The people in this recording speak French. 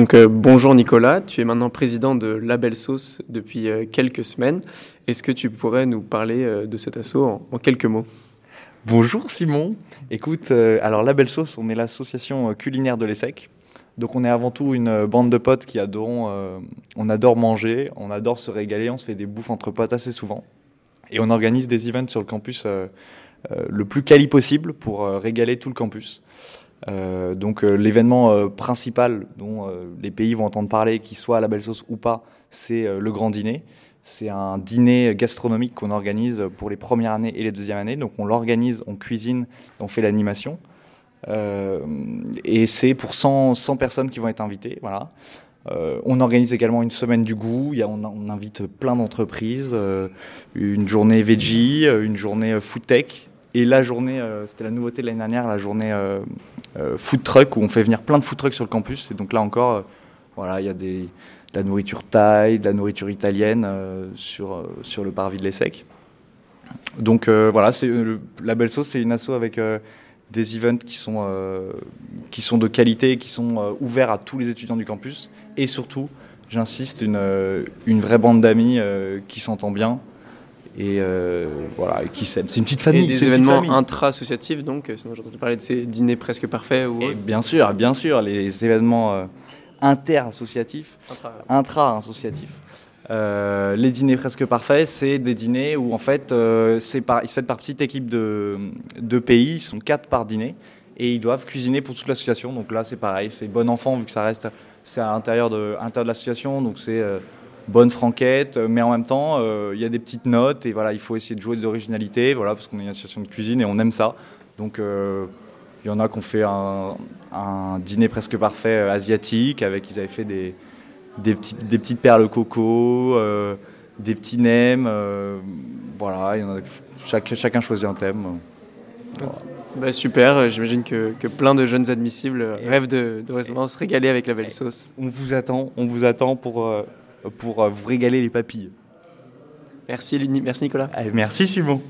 Donc euh, bonjour Nicolas, tu es maintenant président de Label Sauce depuis euh, quelques semaines. Est-ce que tu pourrais nous parler euh, de cet assaut en, quelques mots? Bonjour Simon. Écoute, alors Label Sauce, on est l'association culinaire de l'ESSEC. Donc on est avant tout une bande de potes qui adorent, on adore manger, on adore se régaler, on se fait des bouffes entre potes assez souvent. Et on organise des events sur le campus le plus quali possible pour régaler tout le campus. Euh, donc euh, l'événement euh, principal dont les pays vont entendre parler, qu'il soit à la belle sauce ou pas, c'est le grand dîner. C'est un dîner gastronomique qu'on organise pour les premières années et les deuxièmes années. Donc on l'organise, on cuisine, on fait l'animation. et c'est pour 100, 100, personnes qui vont être invitées. Voilà. on organise également une semaine du goût. On, invite plein d'entreprises, une journée veggie, une journée food tech, et la journée, c'était la nouveauté de l'année dernière, la journée euh, food truck où on fait venir plein de food trucks sur le campus. Et donc là encore, euh, voilà, il y a de la nourriture thaï, de la nourriture italienne euh, sur, sur le parvis de l'ESSEC. Donc voilà, c'est la belle sauce, c'est une asso avec des events qui sont, qui sont de qualité, qui sont ouverts à tous les étudiants du campus. Et surtout, j'insiste, une, une vraie bande d'amis qui s'entend bien, et euh, voilà, qui s'aiment. C'est une petite famille. Et des événements intra-associatifs, donc, euh, sinon j'ai entendu parler de ces dîners presque parfaits. Ou... Et bien sûr, bien sûr, les événements euh, inter-associatifs, intra-associatifs. Euh, les dîners presque parfaits, c'est des dîners où en fait, par, ils se font par petite équipe de, de pays, ils sont quatre par dîner, et ils doivent cuisiner pour toute l'association. Donc là, c'est pareil, c'est bon enfant vu que ça reste, c'est à l'intérieur de, de l'association, donc c'est bonne franquette, euh, mais en même temps, euh, il y a des petites notes et voilà, il faut essayer de jouer d'originalité, voilà, parce qu'on est une association de cuisine et on aime ça. Donc, euh, il y en a qui ont fait un, dîner presque parfait asiatique avec, ils avaient fait des, des, petits, des petites perles coco, des petits nems, voilà, y en a, chaque, chacun choisit un thème. Bah, super, j'imagine que, que, plein de jeunes admissibles rêvent de, de, se régaler avec la belle sauce. On vous attend, on vous attend pour pour euh, vous régaler les papilles. Merci, merci Nicolas. Merci Simon.